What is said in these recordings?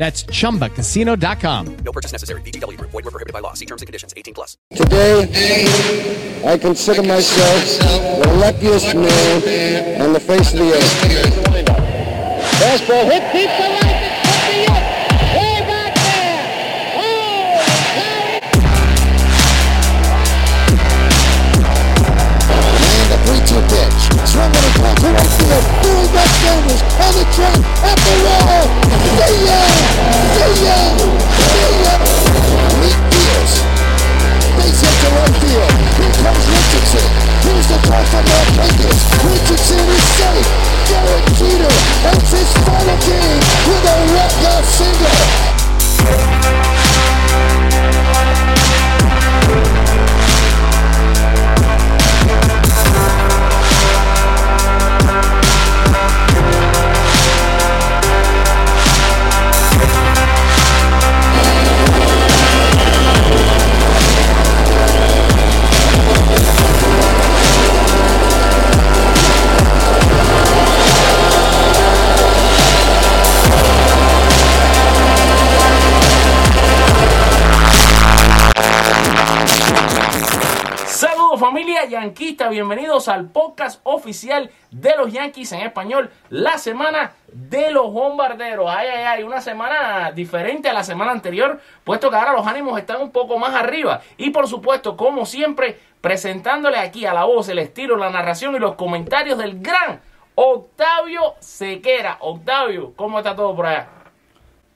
That's chumbacasino.com. No purchase necessary. VGW Group. Void were prohibited by law. See terms and conditions. 18 plus. Today, I consider myself the luckiest man on the face of the earth. Fastball hit deep to right. It's to the up. Way back there. Oh, And the 3-2 pitch. Swung on a call to right field. Doing back Sanders on the track Diamond Fingers, Richard City State, Derek Jeter, and Fish Fanakin with a record single. Bienvenidos al podcast oficial de los Yankees en español, la semana de los bombarderos. Ay, ay, ay, una semana diferente a la semana anterior, puesto que ahora los ánimos están un poco más arriba. Y por supuesto, como siempre, presentándole aquí a la voz, el estilo, la narración y los comentarios del gran Octavio Sequera. Octavio, ¿cómo está todo por allá?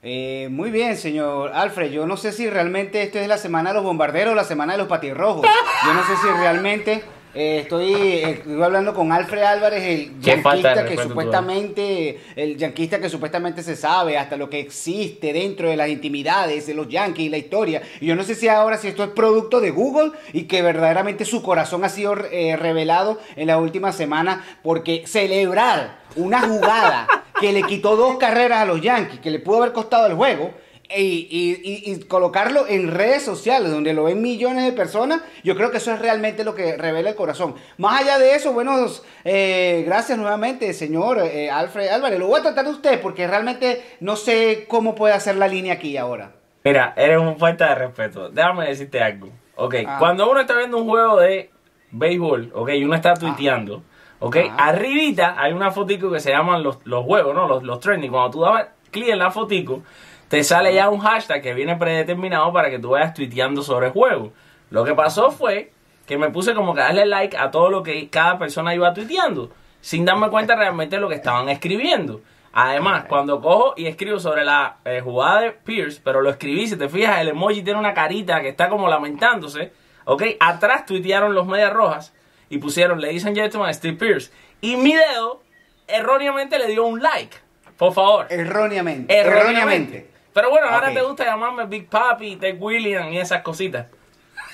Eh, muy bien, señor Alfred. Yo no sé si realmente esto es la semana de los bombarderos o la semana de los patirrojos. Yo no sé si realmente eh, estoy, eh, estoy hablando con Alfred Álvarez, el yanquista que supuestamente, el yanquista que supuestamente se sabe hasta lo que existe dentro de las intimidades de los yankees y la historia. Y yo no sé si ahora si esto es producto de Google y que verdaderamente su corazón ha sido eh, revelado en la última semana porque celebrar una jugada que le quitó dos carreras a los Yankees, que le pudo haber costado el juego, y, y- y- y colocarlo en redes sociales donde lo ven millones de personas, yo creo que eso es realmente lo que revela el corazón. Más allá de eso, bueno, eh, gracias nuevamente, señor eh, Alfred Álvarez. Lo voy a tratar de usted porque realmente no sé cómo puede hacer la línea aquí ahora. Mira, eres un falta de respeto. Déjame decirte algo. Ok, Ah. cuando uno está viendo un juego de béisbol, ok, y uno está tuiteando, ok, Ah. arribita hay una fotico que se llaman los, los juegos, ¿no? Los, los trending. Cuando tú dabas clic en la fotico, te sale ya un hashtag que viene predeterminado para que tú vayas tuiteando sobre el juego. Lo que pasó fue que me puse como que darle like a todo lo que cada persona iba tuiteando, sin darme cuenta realmente de lo que estaban escribiendo. Además, cuando cojo y escribo sobre la eh, jugada de Pierce, pero lo escribí, si te fijas, el emoji tiene una carita que está como lamentándose, ¿ok? Atrás tuitearon los medias rojas y pusieron Ladies and Gentlemen, Steve Pierce. Y mi dedo erróneamente le dio un like, por favor. Erróneamente. Erróneamente. Pero bueno, ahora te gusta llamarme Big Papi, Ted William y esas cositas.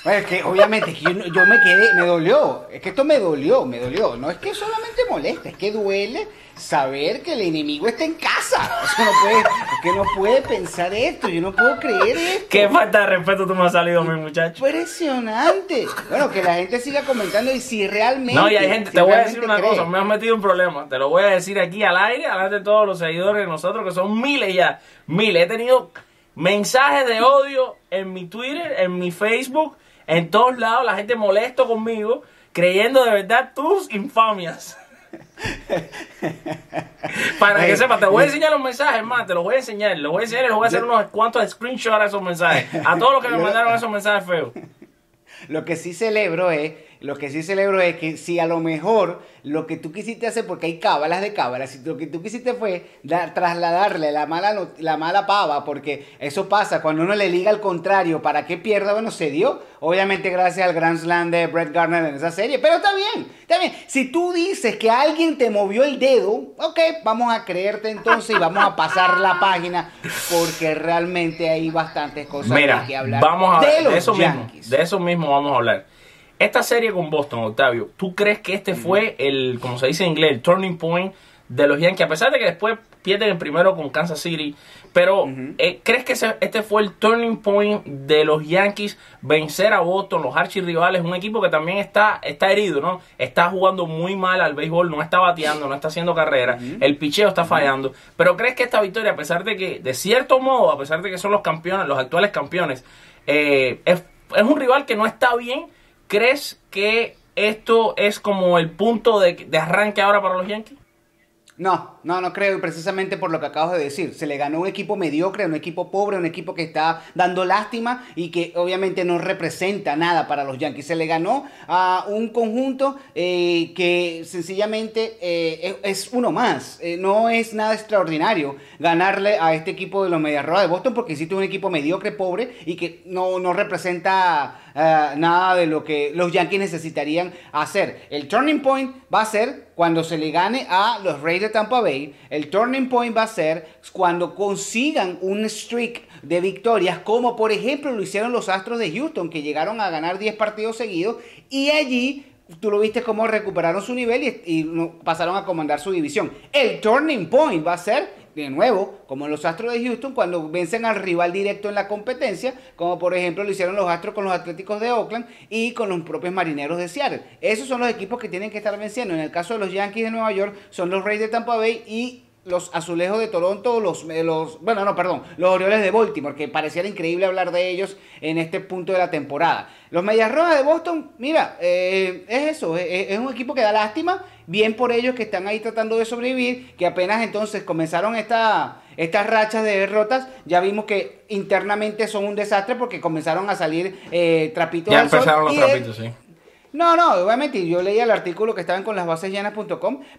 Bueno, es que obviamente que yo, yo me quedé, me dolió. Es que esto me dolió, me dolió. No es que solamente molesta, es que duele saber que el enemigo está en casa. Eso no puede, es que no puede pensar esto. Yo no puedo creer esto. Qué falta de respeto tú me has salido, mi muchacho. Impresionante. Bueno, que la gente siga comentando y si realmente. No, y hay gente, si te voy a decir una cree. cosa, me has metido en problema. Te lo voy a decir aquí al aire, delante de todos los seguidores de nosotros, que son miles ya. Miles. He tenido mensajes de odio en mi Twitter, en mi Facebook, en todos lados. La gente molesto conmigo, creyendo de verdad tus infamias. Para que Ey, sepas, te voy a enseñar los mensajes, más, te los voy a enseñar, los voy a enseñar y les voy a hacer unos cuantos screenshots a esos mensajes. A todos los que me mandaron esos mensajes feos. Lo que sí celebro es, lo que sí celebro es que si a lo mejor lo que tú quisiste hacer, porque hay cábalas de cábalas, si lo que tú quisiste fue dar- trasladarle la mala, la mala pava, porque eso pasa cuando uno le liga al contrario para que pierda, bueno, se dio, obviamente gracias al Grand Slam de Brett Gardner en esa serie, pero está bien, está bien. Si tú dices que alguien te movió el dedo, ok, vamos a creerte entonces y vamos a pasar la página, porque realmente hay bastantes cosas Mira, que hablar vamos a de los de eso mismo, Yankees. de eso mismo vamos a hablar. Esta serie con Boston, Octavio, ¿tú crees que este fue el, como se dice en inglés, el turning point de los Yankees? A pesar de que después pierden el primero con Kansas City, pero eh, ¿crees que este fue el turning point de los Yankees vencer a Boston, los archirrivales, un equipo que también está, está herido, ¿no? Está jugando muy mal al béisbol, no está bateando, no está haciendo carrera, el picheo está fallando, pero ¿crees que esta victoria, a pesar de que, de cierto modo, a pesar de que son los campeones, los actuales campeones, eh, es, es un rival que no está bien, ¿crees que esto es como el punto de, arranque ahora para los Yankees? No, no, no creo, y precisamente por lo que acabas de decir. Se le ganó un equipo mediocre, un equipo pobre, un equipo que está dando lástima y que obviamente no representa nada para los Yankees. Se le ganó a un conjunto eh, que sencillamente eh, es, uno más. Eh, no es nada extraordinario ganarle a este equipo de los Medias Rojas de Boston porque existe un equipo mediocre, pobre y que no, no representa eh, nada de lo que los Yankees necesitarían hacer. El turning point va a ser cuando se le gane a los Rays de Tampa Bay. El turning point va a ser cuando consigan un streak de victorias, como por ejemplo lo hicieron los Astros de Houston, que llegaron a ganar 10 partidos seguidos y allí tú lo viste cómo recuperaron su nivel y, y pasaron a comandar su división. El turning point va a ser, de nuevo, como los Astros de Houston, cuando vencen al rival directo en la competencia, como por ejemplo lo hicieron los Astros con los Atléticos de Oakland y con los propios Marineros de Seattle. Esos son los equipos que tienen que estar venciendo. En el caso de los Yankees de Nueva York, son los Rays de Tampa Bay y los azulejos de Toronto, los, eh, los, bueno, no, perdón, los Orioles de Baltimore, que pareciera increíble hablar de ellos en este punto de la temporada. Los Medias Rojas de Boston, mira, eh, es eso, es, es un equipo que da lástima, bien por ellos que están ahí tratando de sobrevivir, que apenas entonces comenzaron esta, estas rachas de derrotas, ya vimos que internamente son un desastre porque comenzaron a salir eh, trapitos Ya al sol, empezaron los trapitos, sí. No, no, obviamente yo leía el artículo que estaban con las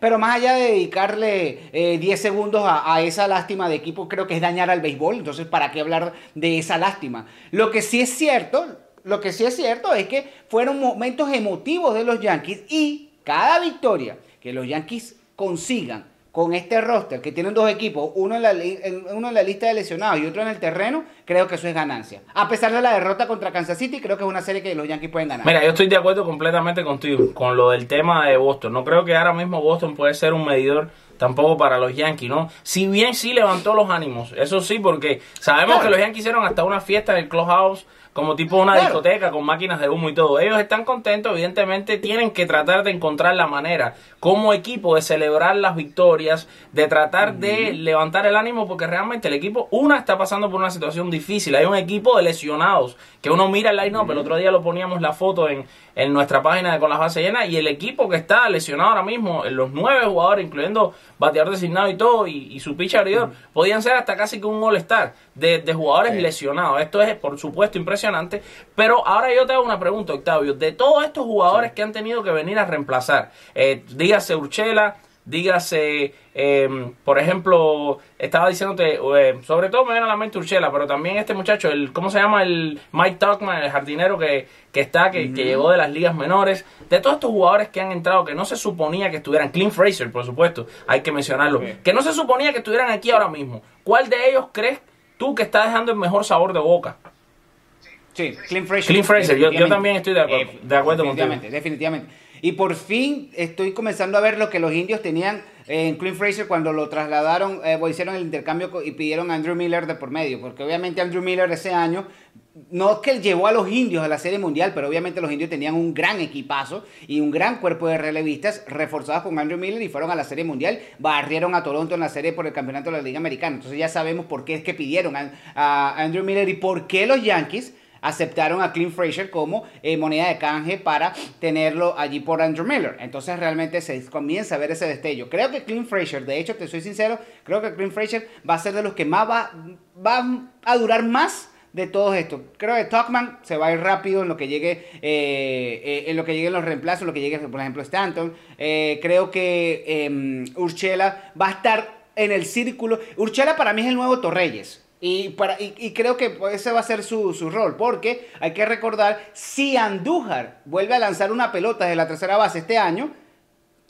pero más allá de dedicarle eh, 10 segundos a, a esa lástima de equipo, creo que es dañar al béisbol, entonces ¿para qué hablar de esa lástima? Lo que sí es cierto, lo que sí es cierto es que fueron momentos emotivos de los Yankees y cada victoria que los Yankees consigan con este roster, que tienen dos equipos, uno en, la, li- en- uno en la lista de lesionados y otro en el terreno, creo que eso es ganancia. A pesar de la derrota contra Kansas City, creo que es una serie que los Yankees pueden ganar. Mira, yo estoy de acuerdo completamente contigo con lo del tema de Boston. No creo que ahora mismo Boston puede ser un medidor tampoco para los Yankees, ¿no? Si bien sí levantó los ánimos, eso sí, porque sabemos Claro. que los Yankees hicieron hasta una fiesta en el clubhouse como tipo una Claro. discoteca con máquinas de humo y todo. Ellos están contentos, evidentemente tienen que tratar de encontrar la manera como equipo de celebrar las victorias, de tratar de levantar el ánimo porque realmente el equipo, una está pasando por una situación difícil, hay un equipo de lesionados que uno mira el line-up, el otro día lo poníamos la foto en, en nuestra página de con las bases llenas y el equipo que está lesionado ahora mismo, los nueve jugadores, incluyendo bateador designado y todo, y, y su pitcher abridor, podían ser hasta casi que un all-star de, de jugadores lesionados. Esto es, por supuesto, impresionante. Pero ahora yo te hago una pregunta, Octavio. De todos estos jugadores que han tenido que venir a reemplazar, eh, dígase Urchela, dígase, eh, por ejemplo, estaba diciéndote, eh, sobre todo me viene a la mente Urchela, pero también este muchacho, el ¿cómo se llama? El Mike Tuckman, el jardinero que, que está, que, que llegó de las ligas menores. De todos estos jugadores que han entrado, que no se suponía que estuvieran, Clint Fraser, por supuesto, hay que mencionarlo, que no se suponía que estuvieran aquí ahora mismo. ¿Cuál de ellos crees tú que está dejando el mejor sabor de boca? Sí, Clint Fraser. Clint Fraser, yo- yo también estoy de acuerdo- Eh, de acuerdo definitivamente, definitivamente. Y por fin estoy comenzando a ver lo que los indios tenían en Clint Fraser cuando lo trasladaron, eh, o hicieron el intercambio y pidieron a Andrew Miller de por medio, porque obviamente Andrew Miller ese año no es que él llevó a los indios a la Serie Mundial, pero obviamente los indios tenían un gran equipazo y un gran cuerpo de relevistas reforzados con Andrew Miller y fueron a la Serie Mundial, barrieron a Toronto en la serie por el campeonato de la Liga Americana. Entonces ya sabemos por qué es que pidieron a, a Andrew Miller y por qué los Yankees aceptaron a Clint Fraser como eh, moneda de canje para tenerlo allí por Andrew Miller. Entonces realmente se comienza a ver ese destello. Creo que Clint Fraser, de hecho te soy sincero, creo que Clint Fraser va a ser de los que más va, va a durar más de todo esto. Creo que Tuckman se va a ir rápido en lo que llegue, eh, eh, en lo que lleguen los reemplazos, en lo que llegue, por ejemplo, Stanton. Eh, creo que eh, Urchela va a estar en el círculo. Urchela para mí es el nuevo Torreyes. Y, para, y, y creo que ese va a ser su, su rol, porque hay que recordar, si Andújar vuelve a lanzar una pelota de la tercera base este año,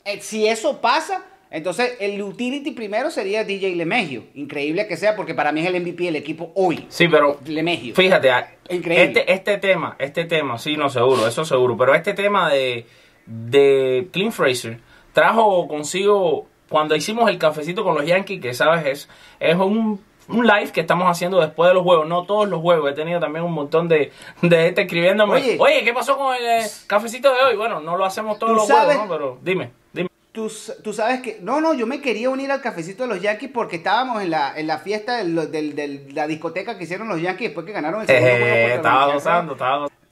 eh, si eso pasa, entonces el utility primero sería DJ Lemegio. Increíble que sea, porque para mí es el MVP del equipo hoy. Sí, pero Lemegio. fíjate, a- Increíble. este, este tema, este tema, sí, no seguro, eso seguro, pero este tema de, de Clint Fraser trajo consigo, cuando hicimos el cafecito con los Yankees, que sabes, es, es un, un live que estamos haciendo después de los juegos, no todos los juegos, he tenido también un montón de, de gente escribiéndome, Oye. oye, ¿qué pasó con el eh, cafecito de hoy? Bueno, no lo hacemos todos los sabes- juegos, ¿no? Pero dime, dime. Tú, tú sabes que. No, no, yo me quería unir al cafecito de los Yankees porque estábamos en la, en la fiesta del- del- del- de la discoteca que hicieron los Yankees después que ganaron el segundo Eh, estaba gozando, estaba gozando.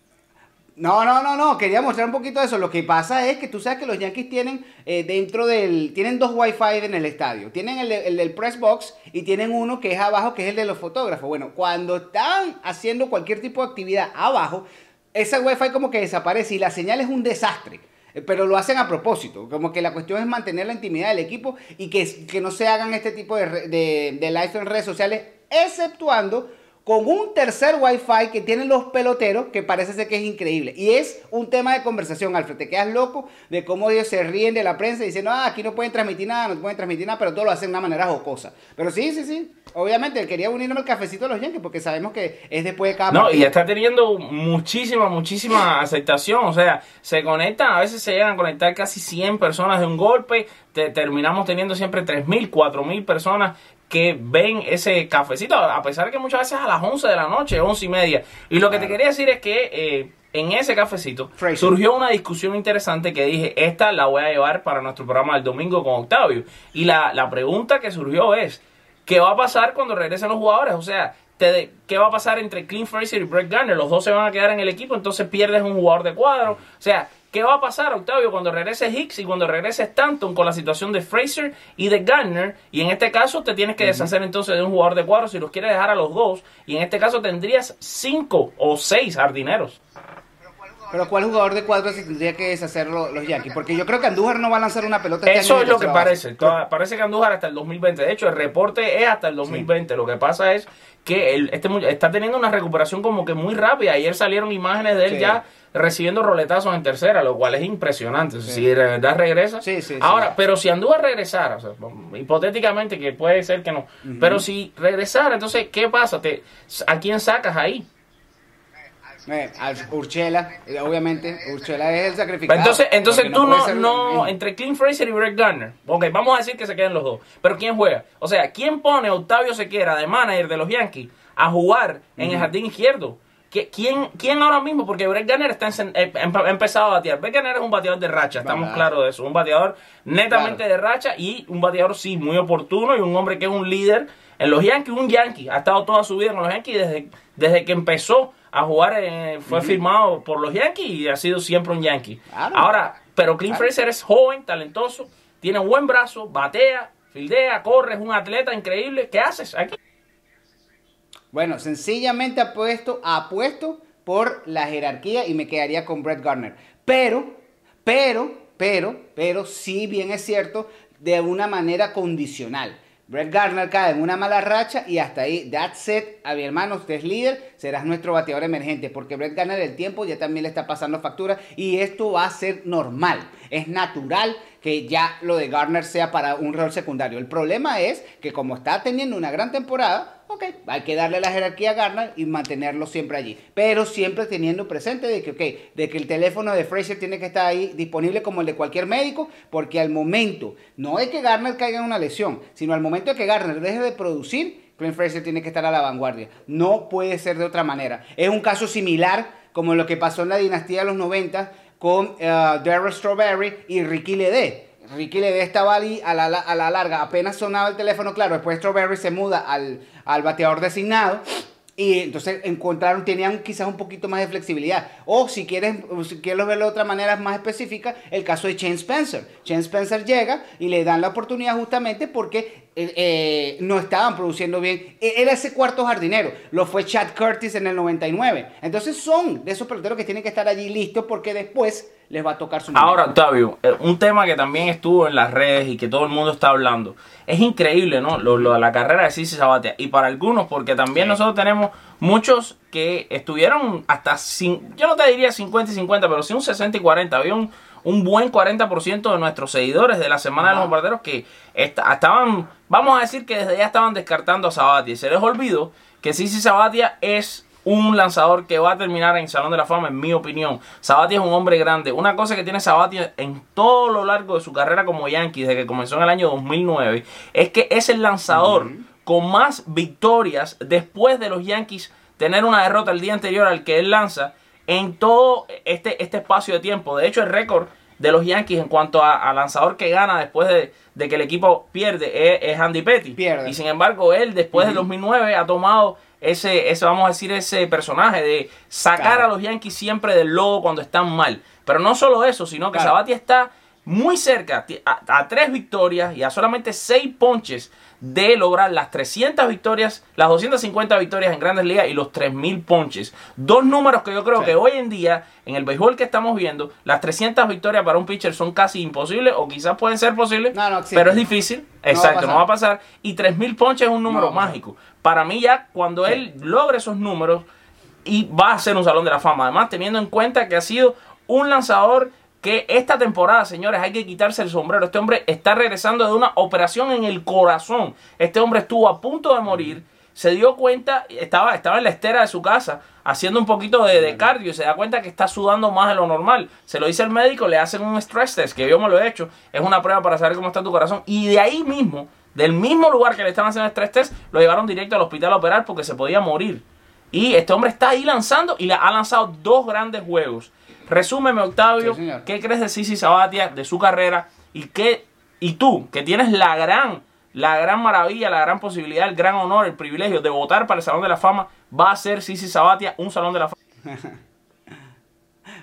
No, no, no, no, quería mostrar un poquito eso. Lo que pasa es que tú sabes que los Yankees tienen eh, dentro del. Tienen dos Wi-Fi en el estadio. Tienen el, el del press box y tienen uno que es abajo, que es el de los fotógrafos. Bueno, cuando están haciendo cualquier tipo de actividad abajo, ese Wi-Fi como que desaparece y la señal es un desastre. Eh, Pero lo hacen a propósito, como que la cuestión es mantener la intimidad del equipo y que, que no se hagan este tipo de, de, de lives en redes sociales, exceptuando con un tercer wifi que tienen los peloteros que parece ser que es increíble. Y es un tema de conversación, Alfred. Te quedas loco de cómo ellos se ríen de la prensa y dicen, no, aquí no pueden transmitir nada, no pueden transmitir nada, pero todo lo hacen de una manera jocosa. Pero sí, sí, sí. Obviamente quería unirme al cafecito de los Yankees porque sabemos que es después de cada No, y está teniendo muchísima, muchísima aceptación. O sea, se conectan, a veces se llegan a conectar casi 100 personas de un golpe. Te- terminamos teniendo siempre 3.000, 4.000 personas que ven ese cafecito, a pesar de que muchas veces a las 11 de la noche, 11 y media. Y lo que te quería decir es que eh, en ese cafecito Fraser. surgió una discusión interesante que dije, esta la voy a llevar para nuestro programa del domingo con Octavio. Y la, la pregunta que surgió es, ¿qué va a pasar cuando regresen los jugadores? O sea, te- ¿qué va a pasar entre Clint Fraser y Brett Garner? Los dos se van a quedar en el equipo, entonces pierdes un jugador de cuadro. O sea, ¿qué va a pasar, Octavio, cuando regrese Hicks y cuando regrese Stanton con la situación de Fraser y de Garner? Y en este caso te tienes que deshacer entonces de un jugador de cuadro si los quieres dejar a los dos. Y en este caso tendrías cinco o seis jardineros. Pero ¿cuál jugador de cuadro se tendría que deshacer lo- los Yankees? Porque yo creo que Andújar no va a lanzar una pelota. este Eso año es lo que parece. Toda- parece que Andújar hasta el 2020. De hecho, el reporte es hasta el 2020. Lo que pasa es que él, este, está teniendo una recuperación como que muy rápida. Ayer salieron imágenes de él Sí. ya recibiendo roletazos en tercera, lo cual es impresionante. Si de verdad regresa. Sí, sí, sí. Ahora, pero si Andújar regresara, o sea, hipotéticamente que puede ser que no, pero si regresara, entonces, ¿qué pasa? Te, ¿A quién sacas ahí? Eh, al- Urchela, eh, obviamente, Urchela es el sacrificado. Entonces, entonces tú no, no, entre Clint Fraser y Brett Garner, ok, vamos a decir que se queden los dos, pero ¿quién juega? O sea, ¿quién pone a Octavio Sequera de manager de los Yankees a jugar en el jardín izquierdo? ¿Qui- ¿Quién, ¿Quién ahora mismo? Porque Brett Garner está en- eh, empezado a batear. Brett Garner es un bateador de racha, estamos Verdad. claros de eso. Un bateador netamente de racha y un bateador, sí, muy oportuno y un hombre que es un líder en los Yankees, un Yankee. Ha estado toda su vida en los Yankees desde, desde que empezó a jugar, eh, fue firmado por los Yankees y ha sido siempre un Yankee. Claro. Ahora, pero Clint Claro. Fraser es joven, talentoso, tiene un buen brazo, batea, fildea, corre, es un atleta increíble. ¿Qué haces aquí? Bueno, sencillamente apuesto, apuesto por la jerarquía y me quedaría con Brett Garner. Pero, pero, pero, pero, sí bien es cierto, de una manera condicional. Brett Garner cae en una mala racha y hasta ahí, that's it. A mi hermano, usted es líder, serás nuestro bateador emergente, porque Brett Garner el tiempo ya también le está pasando factura y esto va a ser normal. Es natural que ya lo de Garner sea para un rol secundario. El problema es que como está teniendo una gran temporada, ok, hay que darle la jerarquía a Garner y mantenerlo siempre allí. Pero siempre teniendo presente de que, de que el teléfono de Fraser tiene que estar ahí disponible como el de cualquier médico, porque al momento, no es que Garner caiga en una lesión, sino al momento de que Garner deje de producir, Clint Fraser tiene que estar a la vanguardia. No puede ser de otra manera. Es un caso similar como lo que pasó en la dinastía de los 90 con eh, Darryl Strawberry y Ricky Ledé. Ricky Ledé estaba ahí a la, a la larga, apenas sonaba el teléfono, claro, después Strawberry se muda al, al bateador designado Y entonces encontraron, tenían quizás un poquito más de flexibilidad. O si quieres, si quieres verlo de otra manera más específica, el caso de Shane Spencer. Shane Spencer llega y le dan la oportunidad justamente porque eh, eh, no estaban produciendo bien. E- Era ese cuarto jardinero. Lo fue Chad Curtis en el 99. Entonces son de esos peloteros que tienen que estar allí listos porque después les va a tocar su Ahora, momento. Octavio, eh, un tema que también estuvo en las redes y que todo el mundo está hablando. Es increíble, ¿no? Lo, lo de la carrera de Sisi Sabatia. Y para algunos, porque también Sí. nosotros tenemos muchos que estuvieron hasta, cin- yo no te diría 50 y 50, pero sí un 60 y 40. Había un, un buen 40% de nuestros seguidores de la Semana de los. Bombarderos que esta- estaban, vamos a decir que desde ya estaban descartando a Sabatia. Y se les olvidó que Sisi Sabatia es un lanzador que va a terminar en el Salón de la Fama, en mi opinión. Sabatia es un hombre grande. Una cosa que tiene Sabatia en todo lo largo de su carrera como Yankee, desde que comenzó en el año 2009, es que es el lanzador con más victorias después de los Yankees tener una derrota el día anterior al que él lanza en todo este, este espacio de tiempo. De hecho, el récord de los Yankees en cuanto a, a lanzador que gana después de, de que el equipo pierde es, es Andy Petty. Pierde. Y sin embargo, él después del 2009 ha tomado ese, ese, vamos a decir, ese personaje de sacar Claro. a los Yankees siempre del lodo cuando están mal. Pero no solo eso, sino que Claro. Sabatia está muy cerca, a tres victorias y a solamente seis ponches de lograr las 300 victorias, las 250 victorias en grandes ligas y los 3000 ponches. Dos números que yo creo Sí. que hoy en día, en el béisbol que estamos viendo, las 300 victorias para un pitcher son casi imposibles o quizás pueden ser posibles, No, no existe. pero es difícil. No va a Exacto, no va a pasar. pasar. Y 3000 ponches es un número No pasar. mágico. Para mí ya cuando Sí. él logre esos números y va a ser un salón de la fama. Además, teniendo en cuenta que ha sido un lanzador que esta temporada, señores, hay que quitarse el sombrero. Este hombre está regresando de una operación en el corazón. Este hombre estuvo a punto de morir. Se dio cuenta, estaba, estaba en la estera de su casa haciendo un poquito de, cardio y se da cuenta que está sudando más de lo normal. Se lo dice el médico, le hacen un stress test, que yo me lo he hecho. Es una prueba para saber cómo está tu corazón. Y de ahí mismo, del mismo lugar que le estaban haciendo el stress test, lo llevaron directo al hospital a operar porque se podía morir. Y este hombre está ahí lanzando y ha lanzado dos grandes juegos. Resúmeme, Octavio, Sí. ¿qué crees de Sisi Sabatia, de su carrera? Y qué, y tú, que tienes la gran, la gran maravilla, la gran posibilidad, el gran honor, el privilegio de votar para el Salón de la Fama, va a ser Sisi Sabatia un Salón de la Fama.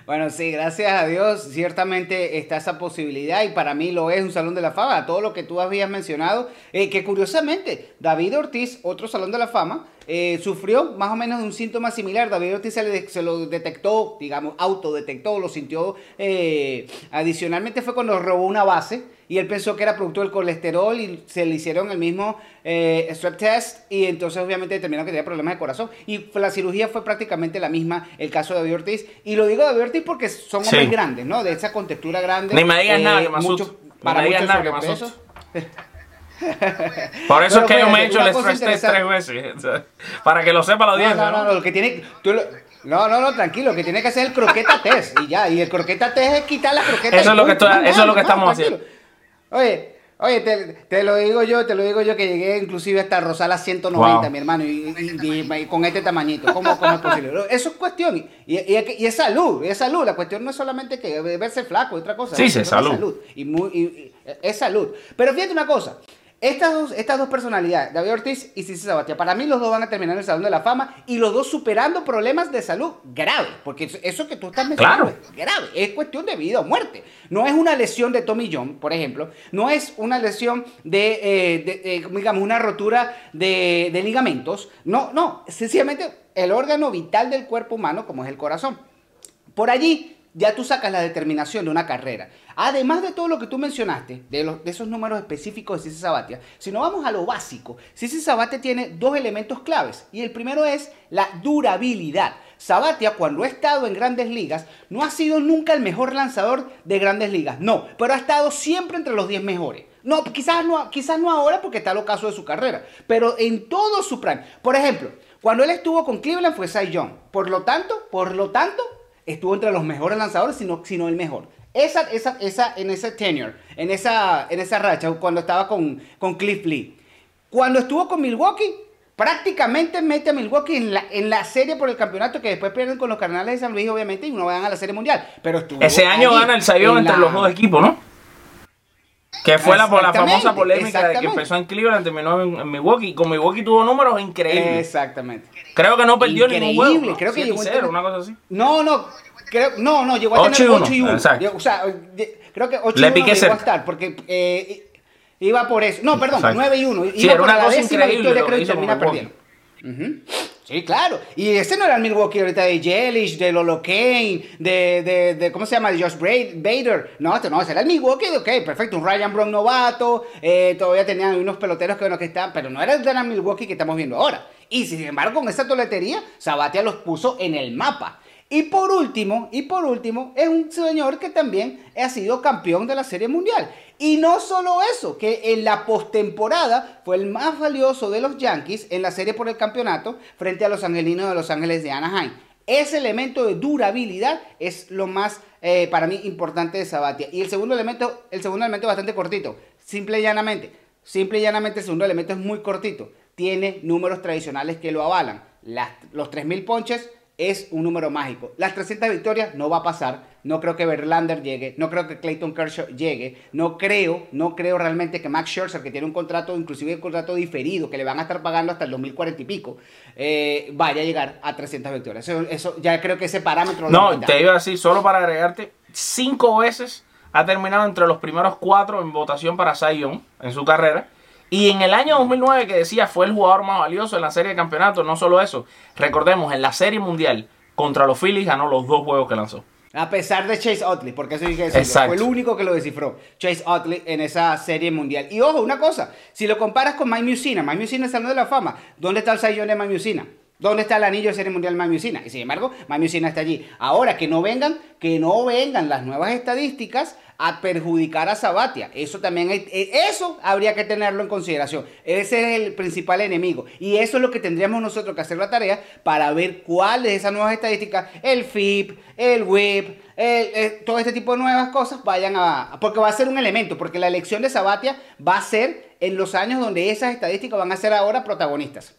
Bueno, sí, gracias a Dios, ciertamente está esa posibilidad y para mí lo es un Salón de la Fama, todo lo que tú habías mencionado, eh, que curiosamente David Ortiz, otro Salón de la Fama, eh, sufrió más o menos de un síntoma similar, David Ortiz se, le- se lo detectó, digamos, autodetectó, lo sintió, eh, adicionalmente fue cuando robó una base y él pensó que era producto del colesterol y se le hicieron el mismo eh, strep test y entonces obviamente determinó que tenía problemas de corazón y la cirugía fue prácticamente la misma el caso de David Ortiz y lo digo de David Ortiz porque son Sí. hombres grandes, ¿no? De esa contextura grande. Ni me digas eh, nada que me mucho- Para me digas nada que me. Por eso Pero es que yo me he hecho el stress test tres veces. para que lo sepa la audiencia. no, no, no, lo que tiene tú lo- no, no, no, tranquilo, lo que tiene que hacer es el croqueta test y ya, y el croqueta test es quitar la croqueta. Eso es lo que estoy- eso es lo que estamos tranquilo. Oye, oye, te, te lo digo yo, te lo digo yo que llegué inclusive hasta Rosala 190, Wow. mi hermano, y, y- y- y con este tamañito. ¿Cómo, cómo es posible? Eso es cuestión. Y, es salud, es salud. La cuestión no es solamente que verse flaco, es otra cosa. Sí, es salud. Y, muy, y- y- es salud. Pero fíjate una cosa. Estas dos, estas dos personalidades, David Ortiz y Cici Sabatia, para mí los dos van a terminar en el Salón de la Fama y los dos superando problemas de salud graves. Porque eso- que tú estás mencionando Claro. es grave, es cuestión de vida o muerte. No es una lesión de Tommy John, por ejemplo, no es una lesión de, eh, de, eh, digamos, una rotura de, de ligamentos. No, no, sencillamente el órgano vital del cuerpo humano, como es el corazón. Por allí ya tú sacas la determinación de una carrera. Además de todo lo que tú mencionaste, de, esos números específicos de Cici Sabatia, si no vamos a lo básico, Cici Sabatia tiene dos elementos claves. Y el primero es la durabilidad. Sabatia, cuando ha estado en grandes ligas, no ha sido nunca el mejor lanzador de grandes ligas. No, pero ha estado siempre entre los 10 mejores. No, quizás no, quizás no ahora porque está el ocaso de su carrera, pero en todo su prime. Por ejemplo, cuando él estuvo con Cleveland fue Cy Young. Por lo tanto, por lo tanto, estuvo entre los mejores lanzadores, sino, sino el mejor. Esa, esa, esa, en ese tenure, en esa, en esa racha, cuando estaba con, con Cliff Lee. Cuando estuvo con Milwaukee, prácticamente mete a Milwaukee en la, en la serie por el campeonato que después pierden con los Cardenales de San Luis, obviamente, y no van a la serie mundial. Pero estuvo Ese año gana el Sayón en entre la- los dos equipos, ¿no? Que fue la, la famosa polémica de que empezó en Cleveland, terminó en, en Milwaukee. Con Milwaukee tuvo números increíbles. Exactamente. Creo que no perdió ningún juego. Increíble, ¿no? creo que 7 y llegó a 0, tener- una cosa así. No, no, creo, no, no, llegó a Ocho tener y uno, 8 y 1. exacto. O sea, creo que 8 Le y 1 piqué llegó cerca. a estar, porque eh, iba por eso. No, perdón, Exacto. 9 y 1. Sí, Iba era por una la cosa décima increíble victoria, lo creo, que y hizo termina perdiendo. Ujú. Sí, claro. Y ese no era el Milwaukee ahorita de Jellish, de Lolo Kane, de, de, de, ¿cómo se llama? De Josh Bra- Bader. No, este no, ese era el Milwaukee de, ok, perfecto, un Ryan Brown novato, eh, todavía tenían unos peloteros que, bueno, que estaban, pero no era el gran Milwaukee que estamos viendo ahora. Y sin embargo, con esa toletería, Sabatia los puso en el mapa. Y por último, y por último, es un señor que también ha sido campeón de la Serie Mundial. Y no solo eso, que en la postemporada fue el más valioso de los Yankees en la serie por el campeonato frente a los angelinos de Los Ángeles de Anaheim. Ese elemento de durabilidad es lo más eh, para mí importante de Sabatia. Y el segundo elemento, el segundo elemento es bastante cortito. Simple y llanamente. Simple y llanamente el segundo elemento es muy cortito. Tiene números tradicionales que lo avalan. Las- los 3.000 ponches es un número mágico. Las 300 victorias no va a pasar. No creo que Verlander llegue. No creo que Clayton Kershaw llegue. No creo, no creo realmente que Max Scherzer, que tiene un contrato, inclusive un contrato diferido, que le van a estar pagando hasta el 2040 y pico, eh, vaya a llegar a 300 victorias. Eso, eso ya creo que ese parámetro lo No, quitaron. te iba a decir, solo para agregarte, cinco veces ha terminado entre los primeros cuatro en votación para Cy Young en su carrera. Y en el año 2009, que decía fue el jugador más valioso en la serie de campeonatos, no solo eso, recordemos, en la serie mundial contra los Phillies ganó los dos juegos que lanzó. A pesar de Chase Utley, porque eso decirlo, Exacto. fue el único que lo descifró, Chase Utley en esa serie mundial. Y ojo, una cosa, si lo comparas con Mike Musina, Mike Musina es Salón de la Fama, ¿dónde está el sayón de Mike Musina? ¿Dónde está el anillo de de Mike Musina? Y sin embargo, Mike Musina está allí. Ahora, que no vengan, que no vengan las nuevas estadísticas a perjudicar a Sabatia. Eso también hay- eh, eso habría que tenerlo en consideración. Ese es el principal enemigo. Y eso es lo que tendríamos nosotros que hacer la tarea para ver cuáles de esas nuevas estadísticas, el FIP, el WIP, eh, todo este tipo de nuevas cosas vayan a... Porque va a ser un elemento, porque la elección de Sabatia va a ser en los años donde esas estadísticas van a ser ahora protagonistas.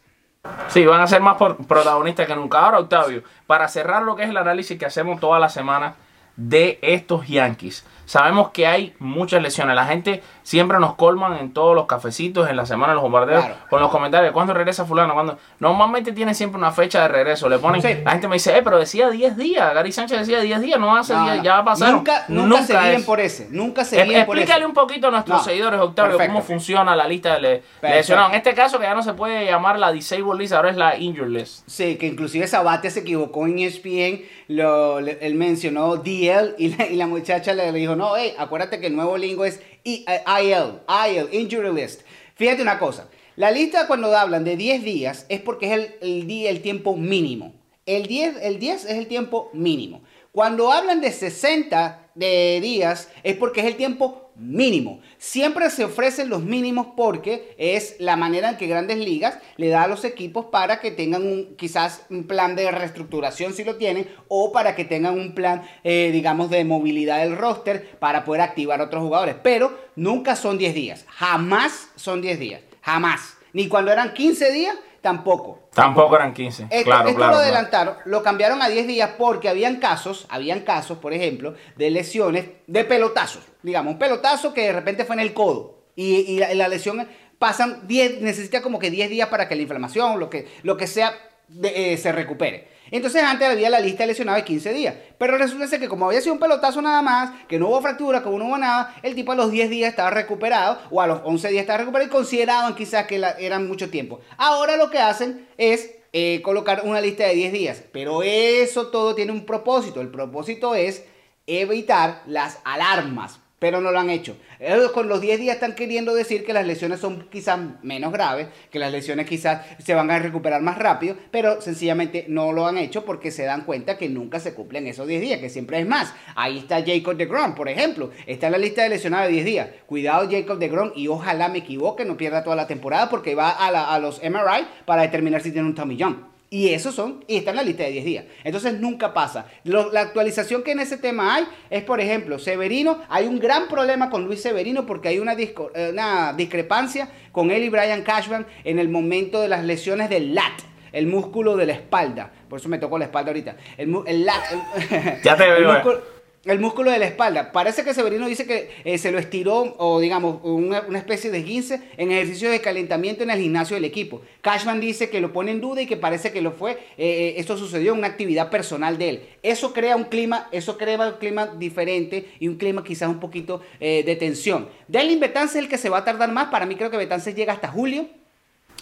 Sí, van a ser más protagonistas que nunca. Ahora, Octavio, para cerrar lo que es el análisis que hacemos toda la semana de estos Yankees. Sabemos que hay muchas lesiones. La gente siempre nos colman en todos los cafecitos, en la semana de los bombardeos, Claro. con los comentarios. ¿Cuándo regresa fulano? ¿Cuándo? Normalmente tiene siempre una fecha de regreso. Le ponen, Sí. La gente me dice, eh, pero decía 10 días. Gary Sánchez decía 10 días, no hace No, 10, no. ya pasaron. Nunca, nunca, se guíen es. por ese. Nunca se guíen por ese. Explícale un poquito a nuestros No, seguidores, Octavio, perfecto. cómo funciona la lista de le- Perfecto. lesionados. En este caso, que ya no se puede llamar la Disabled List, ahora es la Injured List. Sí, que inclusive Sabatia se equivocó en E ESPN, lo, le- él mencionó DL y la, y la muchacha le dijo, no, hey, acuérdate que el nuevo lingo es I- eh, IL, IL, Injury List. Fíjate una cosa, la lista cuando hablan de 10 días es porque es el, el día, el tiempo mínimo. El 10, el 10 es el tiempo mínimo. Cuando hablan de 60 de días es porque es el tiempo mínimo. Siempre se ofrecen los mínimos porque es la manera en que Grandes Ligas le da a los equipos para que tengan un, quizás un plan de reestructuración si lo tienen o para que tengan un plan, eh, digamos, de movilidad del roster para poder activar a otros jugadores. Pero nunca son 10 días. Jamás son 10 días. Jamás. Ni cuando eran 15 días, tampoco. Tampoco eran 15. Esto, claro, esto claro. lo claro. adelantaron, lo cambiaron a 10 días porque habían casos, habían casos, por ejemplo, de lesiones de pelotazos. Digamos, un pelotazo que de repente fue en el codo y, y la, la lesión pasan 10, necesita como que 10 días para que la inflamación, lo que, lo que sea, de- eh, se recupere. Entonces antes había la lista de de 15 días. Pero resulta ser que como había sido un pelotazo nada más, que no hubo fractura, que no hubo nada, el tipo a los 10 días estaba recuperado o a los 11 días estaba recuperado y consideraban quizás que la- eran mucho tiempo. Ahora lo que hacen es eh, colocar una lista de 10 días. Pero eso todo tiene un propósito. El propósito es evitar las alarmas. Pero no lo han hecho. Ellos con los 10 días están queriendo decir que las lesiones son quizás menos graves, que las lesiones quizás se van a recuperar más rápido, pero sencillamente no lo han hecho porque se dan cuenta que nunca se cumplen esos 10 días, que siempre es más. Ahí está Jacob de Grom, por ejemplo. Está en la lista de lesionados de 10 días. Cuidado Jacob de Grom y ojalá me equivoque, no pierda toda la temporada porque va a, la- a los MRI para determinar si tiene un John. Y esos son, y está en la lista de 10 días. Entonces nunca pasa. Lo- la actualización que en ese tema hay es, por ejemplo, Severino. Hay un gran problema con Luis Severino porque hay una, disco- eh, una discrepancia con él y Brian Cashman en el momento de las lesiones del lat, el músculo de la espalda. Por eso me tocó la espalda ahorita. El, el lat. el- Ya te veo, eh. El músculo de la espalda. Parece que Severino dice que eh, se lo estiró o digamos una, una especie de esguince en ejercicio de calentamiento en el gimnasio del equipo. Cashman dice que lo pone en duda y que parece que lo fue. eh, eh, esto sucedió en una actividad personal de él. Eso crea un clima, eso crea un clima diferente y un clima quizás un poquito eh, de tensión. Delin Betances es el que se va a tardar más. Para mí creo que Betances llega hasta julio.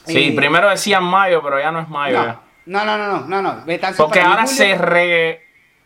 Sí, primero decían mayo, pero ya no es mayo. no, no, no, no, no, no. Betances Porque para ahora julio- se re,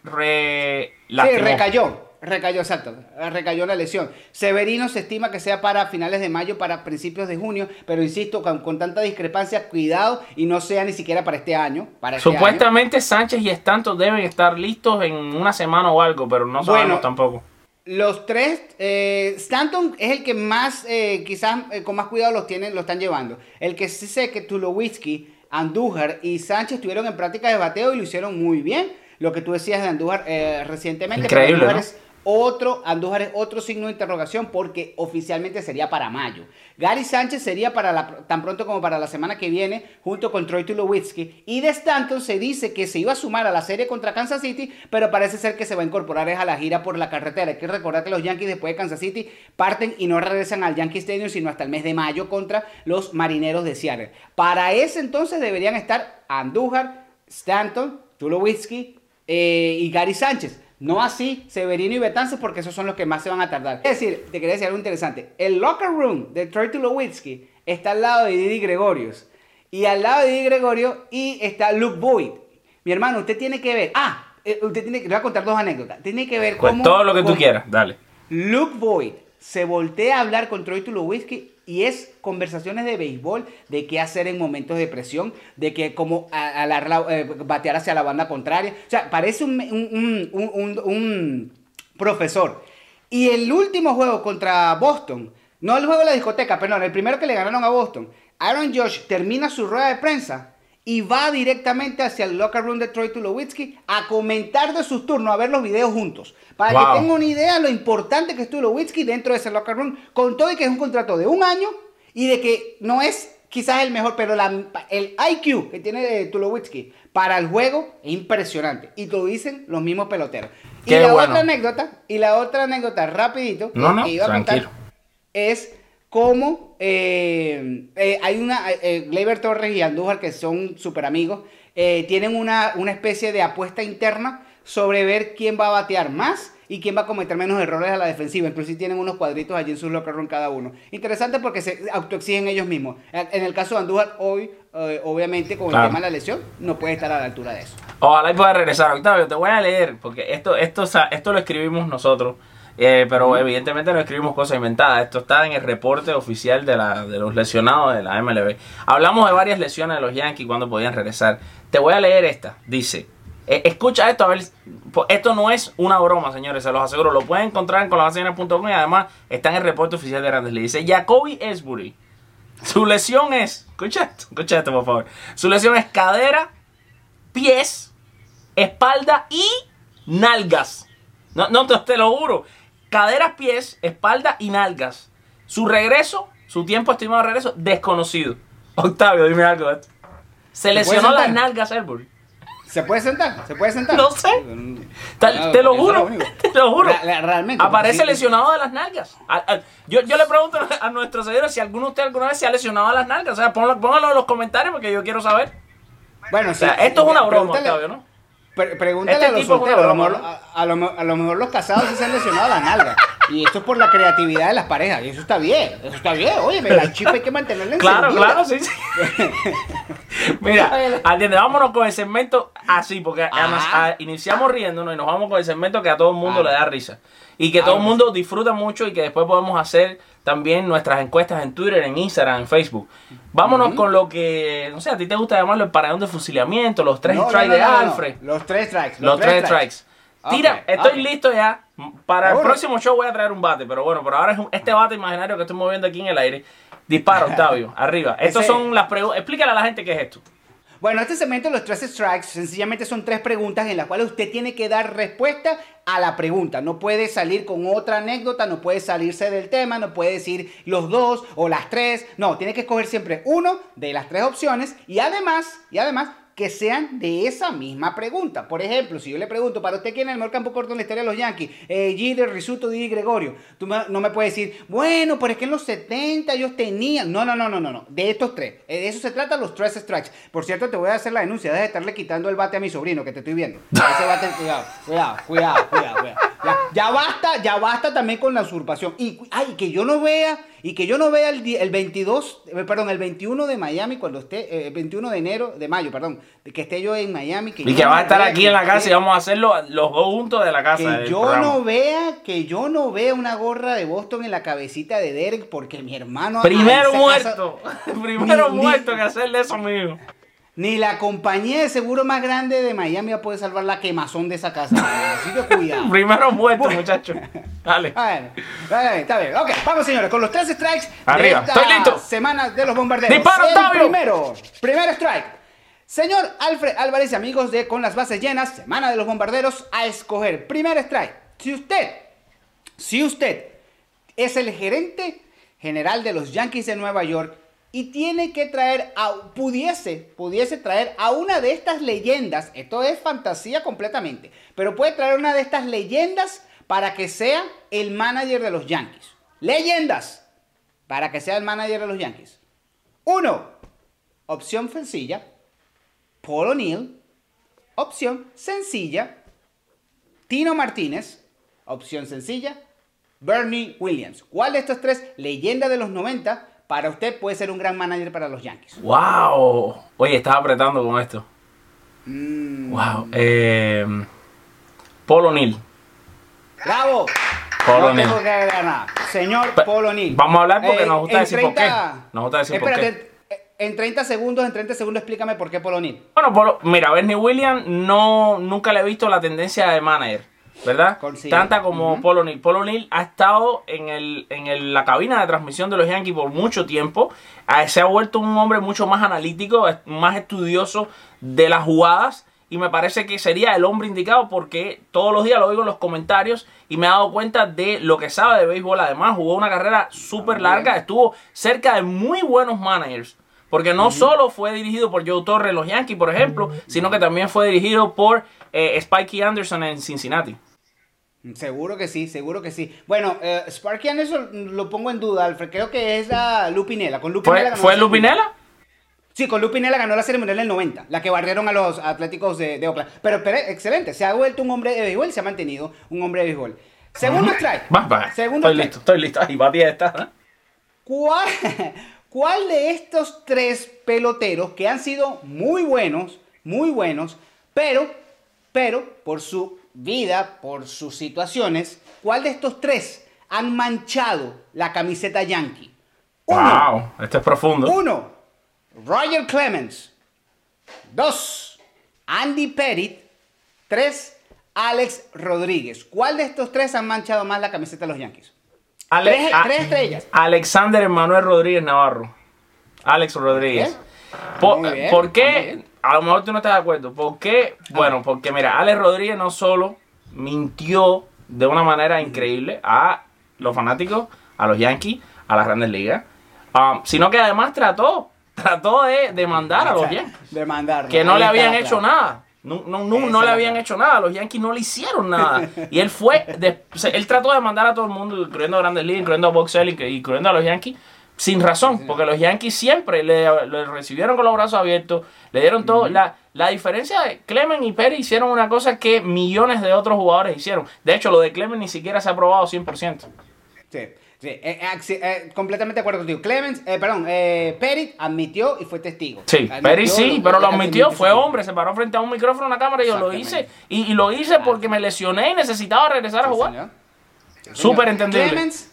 re Sí, recayó. Recayó, exacto. Recayó la lesión. Severino se estima que sea para finales de mayo, para principios de junio, pero insisto, con, con tanta discrepancia, cuidado y no sea ni siquiera para este año. Para este año. Supuestamente Sánchez y Stanton deben estar listos en una semana o algo, pero no sabemos Bueno, tampoco. Los tres, eh, Stanton es el que más, eh, quizás eh, con más cuidado los tienen, lo están llevando. El que sí sé que Tulowitzki, Andújar y Sánchez estuvieron en práctica de bateo y lo hicieron muy bien. Lo que tú decías de Andújar eh, recientemente. Increíble, Andújar ¿no? es otro, Andújar es otro signo de interrogación porque oficialmente sería para mayo. Gary Sánchez sería para la, tan pronto como para la semana que viene, junto con Troy Tulowitzki. Y de Stanton se dice que se iba a sumar a la serie contra Kansas City, pero parece ser que se va a incorporar a la gira por la carretera. Hay que recordar que los Yankees después de Kansas City parten y no regresan al Yankee Stadium sino hasta el mes de mayo contra los Marineros de Seattle. Para ese entonces deberían estar Andújar, Stanton, Tulowitzki eh, y Gary Sánchez. No así Severino y Betances porque esos son los que más se van a tardar. Es decir, te quería decir algo interesante. El locker room de Troy Tulowitzki está al lado de Didi Gregorius. Y al lado de Didi Gregorio y está Luke Boyd. Mi hermano, usted tiene que ver. Ah, eh, usted tiene que. Le voy a contar dos anécdotas. Tiene que ver Pues cómo. todo lo que tú quieras, dale. Luke Boyd se voltea a hablar con Troy Tulowitzki y es conversaciones de béisbol, de qué hacer en momentos de presión, de que como a- alar la- eh, batear hacia la banda contraria. O sea, parece un- un- un- un profesor. Y el último juego contra Boston, no el juego de la discoteca, perdón, el primero que le ganaron a Boston, Aaron Josh termina su rueda de prensa y va directamente hacia el locker room de Troy Tulowitzki a comentar de sus turnos, a ver los videos juntos. Para Wow. que tenga una idea de lo importante que es Tulowitzki dentro de ese locker room, con todo y que es un contrato de un año y de que no es quizás el mejor, pero la- el IQ que tiene Tulowitzki para el juego es impresionante. Y te lo dicen los mismos peloteros. Qué y la bueno. otra anécdota, y la otra anécdota rapidito, No, que no, iba a contar, tranquilo. es cómo eh, eh, hay una, eh, Gleyber Torres y Andújar, que son súper amigos, eh, tienen una, una especie de apuesta interna sobre ver quién va a batear más y quién va a cometer menos errores a la defensiva. Inclusive tienen unos cuadritos allí en sus locker room cada uno. Interesante porque se autoexigen ellos mismos. En el caso de Andújar, hoy, eh, obviamente, con Claro. el tema de la lesión, no puede estar a la altura de eso. Ojalá y pueda regresar. Octavio, te voy a leer, porque esto, esto, esto lo escribimos nosotros, eh, pero evidentemente no escribimos cosas inventadas. Esto está en el reporte oficial de, la, de los lesionados de la MLB. Hablamos de varias lesiones de los Yankees cuando podían regresar. Te voy a leer esta. Dice, eh, escucha esto, a ver, esto no es una broma, señores, se los aseguro. Lo pueden encontrar en colaboraciones.com y además está en el reporte oficial de Grandes Ligas. Dice, Jacoby Esbury. Su lesión es, escucha esto, escucha esto por favor. Su lesión es cadera, pies, espalda y nalgas. No, no te lo juro. Caderas, pies, espalda y nalgas. Su regreso, su tiempo estimado de regreso, desconocido. Octavio, dime algo de esto. Se lesionó las nalgas Elbury. ¿Se puede sentar? ¿Se puede sentar? No sé. Te, te lo juro, te lo juro. Realmente, Aparece sí- lesionado de las nalgas. A- a- yo, yo le pregunto a nuestros seguidores si alguno de ustedes alguna vez se ha lesionado de las nalgas. O sea, pónganlo, pónganlo en los comentarios porque yo quiero saber. Bueno, O sea, esto es una broma, Octavio, ¿no? Pre- pregúntale Este a los solteros, a lo, mejor, a, a lo, me- a lo mejor los casados sí se han lesionado la nalga. Y esto es por la creatividad de las parejas. Y eso está bien, eso está bien. Oye, la chispa hay que mantenerla Claro, encendida. claro, sí, sí. Mira, atiende, vámonos con el segmento así, porque además, Ajá. ah, iniciamos riéndonos y nos vamos con el segmento que a todo el mundo le da risa. Y que todo el Claro. mundo disfruta mucho y que después podemos hacer también nuestras encuestas en Twitter, en Instagram, en Facebook. Vámonos con lo que, no sé, a ti te gusta llamarlo el paradón de fusilamiento, los tres No, strikes no, de no. Alfred. Los tres strikes. Los tres strikes. Tira, estoy listo ya. Para el próximo show voy a traer un bate, pero bueno, pero ahora es un- este bate imaginario que estoy moviendo aquí en el aire. Dispara, Octavio, arriba. Estas son las preguntas. Explícale a la gente qué es esto. Bueno, este segmento de los tres strikes sencillamente son tres preguntas en las cuales usted tiene que dar respuesta a la pregunta. No puede salir con otra anécdota, no puede salirse del tema, no puede decir los dos o las tres. No, tiene que escoger siempre uno de las tres opciones y además, y además que sean de esa misma pregunta. Por ejemplo, si yo le pregunto, para usted quién es el mejor campo corto en la historia de los Yankees, eh, Jeter, Risuto, Didi, Gregorio, tú no me puedes decir, bueno, pero es que en los 70 ellos tenían. No, no, no, no, no, no. De estos tres. Eh, De eso se trata los tres strikes. Por cierto, te voy a hacer la denuncia. Deja de estarle quitando el bate a mi sobrino, que te estoy viendo. Ese bate, cuidado, cuidado, cuidado, cuidado. cuidado. Ya, ya basta, ya basta también con la usurpación. Y, ay, que yo no vea, y que yo no vea el, el 22, eh, perdón, el 21 de Miami, cuando esté, eh, 21 de enero, de mayo, perdón, que esté yo en Miami. Que Y que no va a estar aquí en la casa esté- y vamos a hacerlo los dos juntos de la casa. que yo programa. no vea, que yo no vea una gorra de Boston en la cabecita de Derek, porque mi hermano. Primero muerto. casa- Primero Ni- muerto que hacerle eso, amigo. Ni la compañía de seguro más grande de Miami poder salvar la quemazón de esa casa. Así que cuidado. Primero muerto, muchacho. Dale. Bueno, está bien, está bien. Ok, vamos señores, con los tres strikes Arriba, de esta listo. semana de los bombarderos. ¡Dispara, El Octavio! primero, primer strike. Señor Alfred Álvarez y amigos de Con las bases llenas, semana de los bombarderos, a escoger. Primer strike. Si usted, si usted es el gerente general de los Yankees de Nueva York y tiene que traer a, pudiese, pudiese traer a una de estas leyendas, esto es fantasía completamente, pero puede traer una de estas leyendas para que sea el manager de los Yankees. Leyendas para que sea el manager de los Yankees. Uno, opción sencilla, Paul O'Neill. Opción sencilla, Tino Martínez. Opción sencilla, Bernie Williams. ¿Cuál de estos tres, leyenda de los 90, para usted puede ser un gran manager para los Yankees? Wow. Oye, estaba apretando con esto. Mm. Wow. Eh, Paul O'Neill. ¡Bravo! Paul no O'Neill. tengo que agregar nada. Señor Pe- Paul O'Neill. vamos a hablar porque nos gusta decir por qué. Nos gusta decir por Espérate, eh, En 30 segundos, en 30 segundos explícame por qué O'Neill. Bueno, Paul- mira, Bernie Williams no, nunca le he visto la tendencia de manager, ¿verdad? Tanta como Ujú. Paul O'Neill. Paul O'Neill ha estado en, el, en el- la cabina de transmisión de los Yankees por mucho tiempo. Ah, Se ha vuelto un hombre mucho más analítico, más estudioso de las jugadas. Y me parece que sería el hombre indicado porque todos los días lo oigo en los comentarios y me he dado cuenta de lo que sabe de béisbol. Además, jugó una carrera súper larga, estuvo cerca de muy buenos managers. Porque no solo fue dirigido por Joe Torre los Yankees, por ejemplo, sino que también fue dirigido por eh, Spikey Anderson en Cincinnati. Seguro que sí, seguro que sí. Bueno, eh, Sparky Anderson lo pongo en duda, Alfred. Creo que es la Lupinela. Con Lupinela ¿Fue, ganó ¿fue la Serie Mundial. Lupinela? Sí, con Lupinela ganó la Serie Mundial en el 90, la que barrieron a los Atléticos de, de Oakland. Pero, pero, excelente, se ha vuelto un hombre de béisbol y se ha mantenido un hombre de béisbol. Segundo strike. Va, va. Segundo Estoy strike. listo, estoy listo. Ahí va 10 está. ¿eh? ¿Cuál, ¿Cuál de estos tres peloteros que han sido muy buenos, muy buenos, pero, pero por su vida, por sus situaciones, cuál de estos tres han manchado la camiseta yankee? Wow, esto es profundo. Uno, Roger Clemens. Dos, Andy Pettit. Tres, Alex Rodríguez. ¿Cuál de estos tres han manchado más la camiseta de los Yankees? Ale- tres- estrellas. Alexander Emanuel Rodríguez Navarro. Alex Rodríguez. ¿Por muy qué? A lo mejor tú no estás de acuerdo. ¿Por qué? Bueno, porque mira, Alex Rodríguez no solo mintió de una manera increíble a los fanáticos, a los Yankees, a las grandes ligas, um, sino que además trató, trató de demandar a los Yankees. De mandarlo. que no le habían hecho nada. No, no, no, le habían hecho nada. Los Yankees no le hicieron nada. Y él fue. de- o sea, él trató de mandar a todo el mundo, incluyendo a Grandes Ligas, incluyendo a Box incluyendo a los Yankees, sin razón. Porque los Yankees siempre le, le recibieron con los brazos abiertos, le dieron todo. la, la diferencia de Clemen y Perry hicieron una cosa que millones de otros jugadores hicieron. De hecho, lo de Clemen ni siquiera se ha aprobado 100%. Sí, sí, eh, acci- eh, completamente de acuerdo contigo. Clemens, eh, perdón, eh, Perit admitió y fue testigo. Sí, Perry sí, pero lo admitió, fue hombre, se paró frente a un micrófono, una cámara y yo lo hice. Y, y lo hice porque me lesioné y necesitaba regresar a jugar. Súper entendible. Clemens,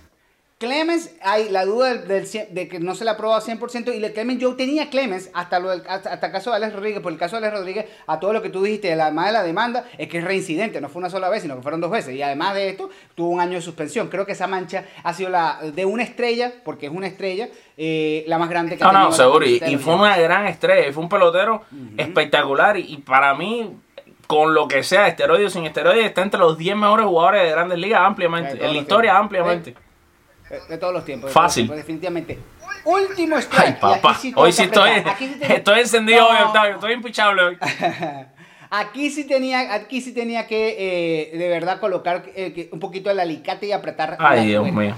Clemens, hay la duda del, del de que no se le aprobó al 100% y le Clemens, yo tenía Clemens hasta, lo del- hasta, hasta el caso de Alex Rodríguez, por el caso de Alex Rodríguez, a todo lo que tú dijiste, además de la demanda, es que es reincidente, no fue una sola vez, sino que fueron dos veces. Y además de esto, tuvo un año de suspensión. Creo que esa mancha ha sido la de una estrella, porque es una estrella, eh, la más grande que No, ha tenido no, la seguro. Y, fue una gran estrella. Fue un pelotero espectacular. Y, y para mí, con lo que sea, esteroides o sin esteroides, está entre los 10 mejores jugadores de grandes ligas ampliamente. En la historia, ampliamente. De todos los tiempos. de Fácil. todos los tiempos, definitivamente. Último strike. Ay, papá. sí Hoy sí estoy, sí estoy encendido hoy. Octavio. Estoy impichable hoy. Aquí sí tenía, aquí sí tenía que eh, de verdad colocar eh, que- un poquito el alicate y apretar. Ay, Dios mío.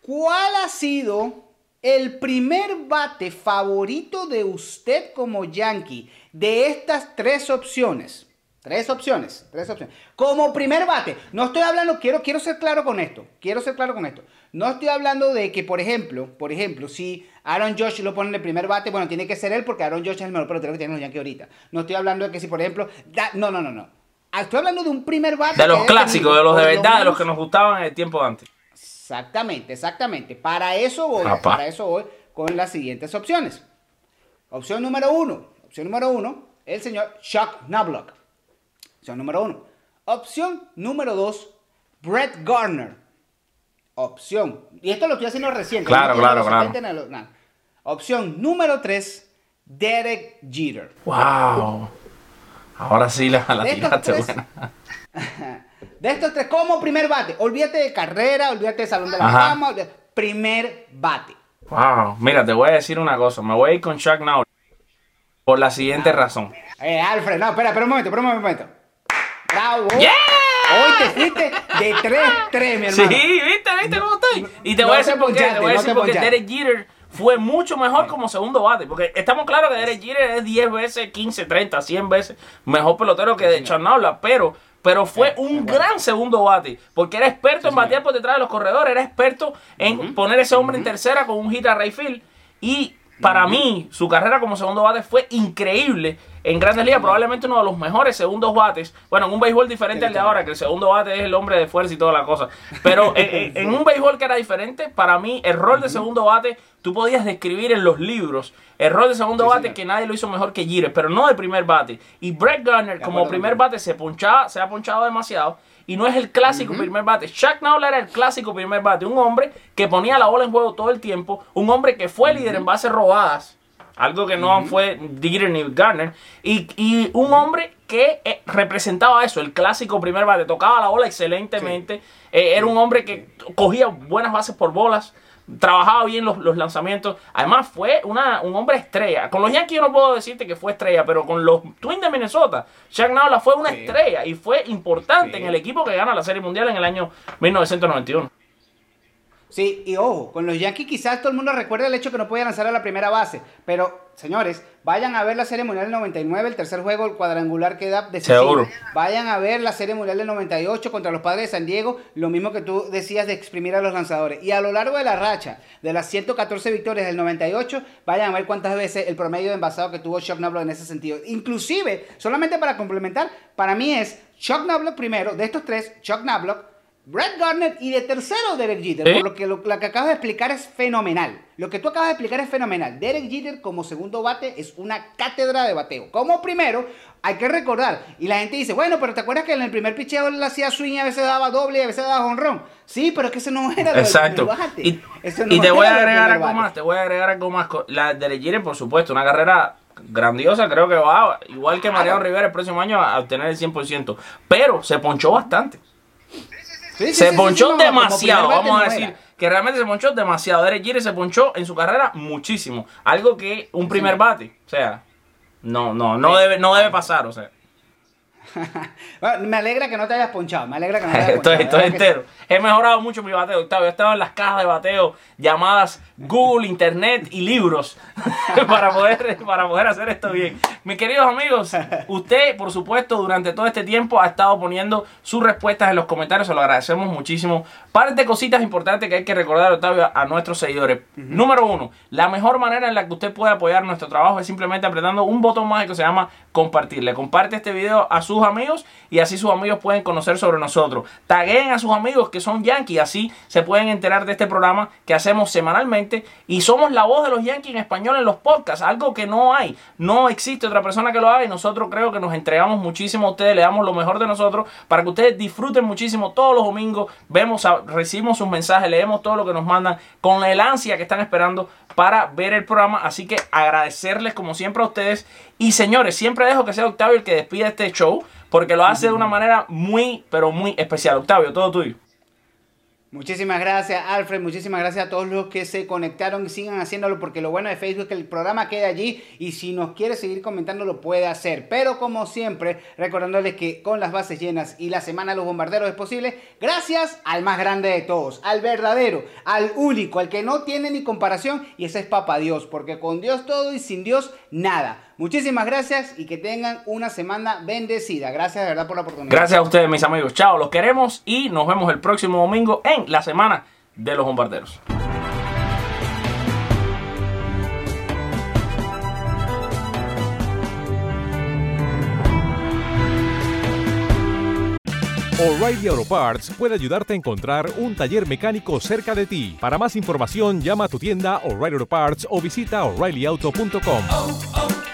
¿Cuál ha sido el primer bate favorito de usted como Yankee de estas tres opciones? Tres opciones, tres opciones. Como primer bate, no estoy hablando, quiero, quiero ser claro con esto, quiero ser claro con esto. No estoy hablando de que, por ejemplo, por ejemplo, si Aaron Josh lo pone en el primer bate, bueno, tiene que ser él porque Aaron Josh es el mejor pelotero que tienen los Yankees ahorita. No estoy hablando de que si, por ejemplo, da- no, no, no, no. Ah, Estoy hablando de un primer bate. De los clásicos, de los de verdad, de los que nos gustaban en el tiempo de antes. Exactamente, exactamente. Para eso voy, para eso voy con las siguientes opciones. Opción número uno, opción número uno, el señor Chuck Knobloch. Opción número uno. Opción número dos, Brett Garner. Opción, y esto lo estoy haciendo reciente. Claro, no claro, claro. 70 ni los- nada. Opción número tres, Derek Jeter. Wow. Ahora sí la, la De tiraste tres- buena. De estos tres, como primer bate, olvídate de carrera, olvídate de salón de la Ajá. fama, olvídate- primer bate. Wow. Mira, te voy a decir una cosa. Me voy a ir con Chuck Now por la siguiente razón. Eh, Alfred, no, espera, espera un momento, espera un momento. Bravo. ¡Yeah! Hoy te fuiste de 3-3, mi Sí, hermano. ¿viste? ¿Viste cómo estoy? Y te no voy a decir por qué. Te voy a no decir te porque. Derek Jeter fue mucho mejor como segundo bate. Porque estamos claros que Derek Jeter es 10 veces, 15, 30, 100 veces mejor pelotero que de Charnaula. Pero, pero fue un gran segundo bate. Porque era experto en batear por detrás de los corredores. Era experto en poner ese hombre en tercera con un hit a Rayfield. Y para mí, su carrera como segundo bate fue increíble. En Grandes Ligas, probablemente uno de los mejores segundos bates. Bueno, en un béisbol diferente al de ahora, que el segundo bate es el hombre de fuerza y toda la cosa. Pero en, en- en un béisbol que era diferente, para mí, el rol de segundo bate, tú podías describir en los libros el rol de segundo bate que nadie lo hizo mejor que Jeter, pero no de primer bate. Y Brett Garner, como primer bate, se ponchaba, se ha ponchado demasiado. Y no es el clásico primer bate. Chuck Noll era el clásico primer bate. Un hombre que ponía la bola en juego todo el tiempo. Un hombre que fue líder en bases robadas. Algo que no fue Dieter ni Garner. Y, y un hombre que eh, representaba eso, el clásico primer bate. Tocaba la bola excelentemente. Eh, era un hombre que cogía buenas bases por bolas. Trabajaba bien los, los lanzamientos. Además, fue una, un hombre estrella. Con los Yankees yo no puedo decirte que fue estrella, pero con los Twins de Minnesota, Chuck Noll fue una estrella y fue importante Sí. en el equipo que gana la Serie Mundial en el año 1991. Sí, y ojo, con los Yankees quizás todo el mundo recuerda el hecho que no podía lanzar a la primera base. Pero, señores, vayan a ver la Serie Mundial del 99, el tercer juego, el cuadrangular que da decisivo. Seguro. Vayan a ver la Serie Mundial del 98 contra los Padres de San Diego, lo mismo que tú decías de exprimir a los lanzadores. Y a lo largo de la racha de las 114 victorias del 98, vayan a ver cuántas veces el promedio de envasado que tuvo Chuck Knobloch en ese sentido. Inclusive, solamente para complementar, para mí es Chuck Knobloch primero, de estos tres, Chuck Knobloch, Brett Garner y de tercero Derek Jeter, por lo que lo, lo que acabas de explicar es fenomenal. Lo que tú acabas de explicar es fenomenal. Derek Jeter como segundo bate es una cátedra de bateo. Como primero, hay que recordar, y la gente dice, bueno, pero ¿te acuerdas que en el primer picheo él hacía swing y a veces daba doble y a veces daba honrón? Sí, pero es que ese no era lo Exacto. bate. Y, Eso no y te voy a agregar algo bate. más, te voy a agregar algo más. La de Jeter, por supuesto, una carrera grandiosa, creo que va, igual que Mariano Rivera el próximo año, a obtener el 100%. Pero se ponchó bastante. Sí, sí, se sí, ponchó demasiado, vamos a decir. era. Que realmente se ponchó demasiado. Derek Jeter se ponchó en su carrera muchísimo. Algo que un primer bate, o sea, no, no, no debe, no debe pasar, o sea. Bueno, me alegra que no te hayas ponchado, me alegra que no te hayas ponchado. estoy entero. He mejorado mucho mi bateo, Octavio. He estado en las cajas de bateo llamadas Google, Internet y libros para, poder, para poder hacer esto bien. Mis queridos amigos, usted, por supuesto, durante todo este tiempo ha estado poniendo sus respuestas en los comentarios. Se lo agradecemos muchísimo. Par de cositas importantes que hay que recordar, Octavio, a nuestros seguidores. Número uno, la mejor manera en la que usted puede apoyar nuestro trabajo es simplemente apretando un botón mágico que se llama compartir. Le comparte este video a sus amigos y así sus amigos pueden conocer sobre nosotros. Taguen a sus amigos que son Yankees, así se pueden enterar de este programa que hacemos semanalmente y somos la voz de los Yankees en español en los podcasts, algo que no hay, no existe otra persona que lo haga y nosotros creo que nos entregamos muchísimo a ustedes, le damos lo mejor de nosotros para que ustedes disfruten muchísimo todos los domingos, vemos, a- recibimos sus mensajes, leemos todo lo que nos mandan con el ansia que están esperando para ver el programa, así que agradecerles como siempre a ustedes y señores, siempre dejo que sea Octavio el que despida este show porque lo hace de una manera muy, pero muy especial. Octavio, todo tuyo. Muchísimas gracias, Alfred. Muchísimas gracias a todos los que se conectaron y sigan haciéndolo, porque lo bueno de Facebook es que el programa queda allí y si nos quiere seguir comentando lo puede hacer. Pero como siempre, recordándoles que con las bases llenas y la semana de los bombarderos es posible, gracias al más grande de todos, al verdadero, al único, al que no tiene ni comparación, y ese es Papá Dios, porque con Dios todo y sin Dios nada. Muchísimas gracias y que tengan una semana bendecida. Gracias de verdad por la oportunidad. Gracias a ustedes, mis amigos. Chao, los queremos y nos vemos el próximo domingo en la semana de los bombarderos. O'Reilly Auto Parts puede ayudarte a encontrar un taller mecánico cerca de ti. Para más información, llama a tu tienda O'Reilly Auto Parts o visita oreillyauto.com.